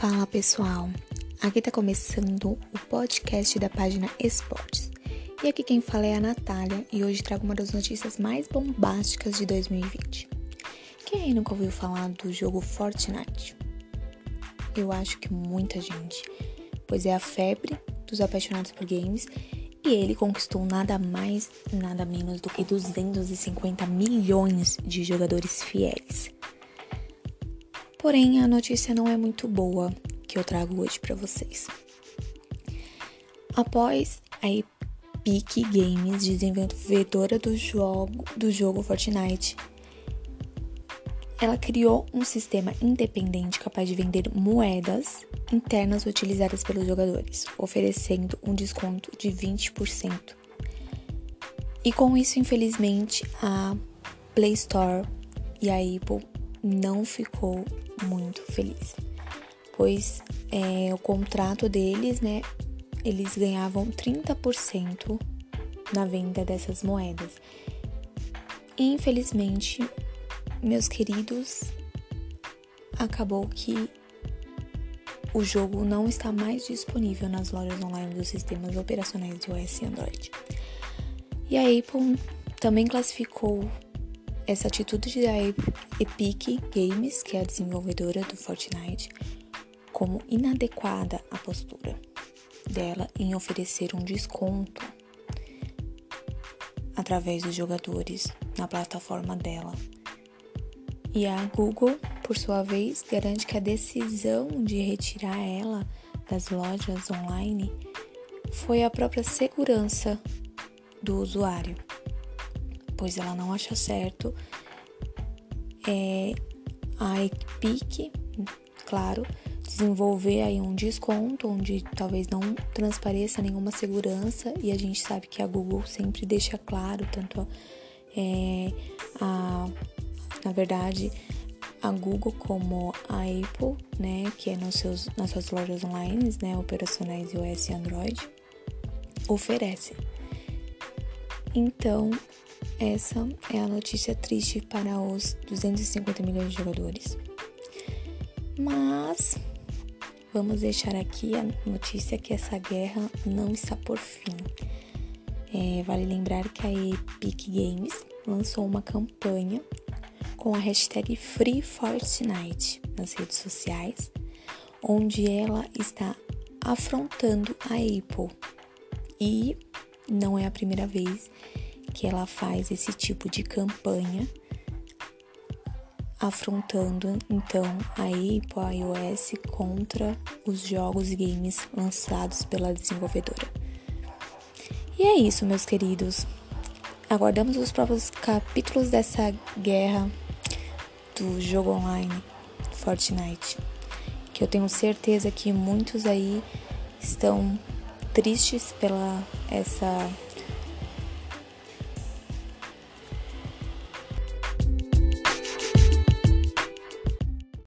Fala pessoal, aqui tá começando o podcast da página Esportes. E aqui quem fala é a Natália e hoje trago uma das notícias mais bombásticas de 2020. Quem aí nunca ouviu falar do jogo Fortnite? Eu acho que muita gente, pois é a febre dos apaixonados por games e ele conquistou nada mais, nada menos do que 250 milhões de jogadores fiéis. Porém, a notícia não é muito boa que eu trago hoje para vocês. Após a Epic Games, desenvolvedora do jogo, do jogo Fortnite, ela criou um sistema independente capaz de vender moedas internas utilizadas pelos jogadores, oferecendo um desconto de 20%. E com isso, infelizmente, a Play Store e a Apple não ficou muito feliz, pois é, o contrato deles, né, eles ganhavam 30% na venda dessas moedas. Infelizmente, meus queridos, acabou que o jogo não está mais disponível nas lojas online dos sistemas operacionais de iOS e Android. E a Apple também classificou essa atitude da Epic Games, que é a desenvolvedora do Fortnite, como inadequada a postura dela em oferecer um desconto através dos jogadores na plataforma dela. E a Google, por sua vez, garante que a decisão de retirar ela das lojas online foi a própria segurança do usuário pois ela não acha certo é, a Epic, claro, desenvolver aí um desconto onde talvez não transpareça nenhuma segurança e a gente sabe que a Google sempre deixa claro tanto é, a na verdade a Google como a Apple, né, que é nos seus, nas suas lojas online, né, operacionais iOS e Android, oferece. Então, essa é a notícia triste para os 250 milhões de jogadores. Mas vamos deixar aqui a notícia que essa guerra não está por fim. É, vale lembrar que a Epic Games lançou uma campanha com a hashtag FreeFortnite nas redes sociais, onde ela está afrontando a Apple. E não é a primeira vez que ela faz esse tipo de campanha, afrontando então a Apple iOS contra os jogos e games lançados pela desenvolvedora. E é isso, meus queridos. Aguardamos os próximos capítulos dessa guerra do jogo online Fortnite, que eu tenho certeza que muitos aí estão tristes pela essa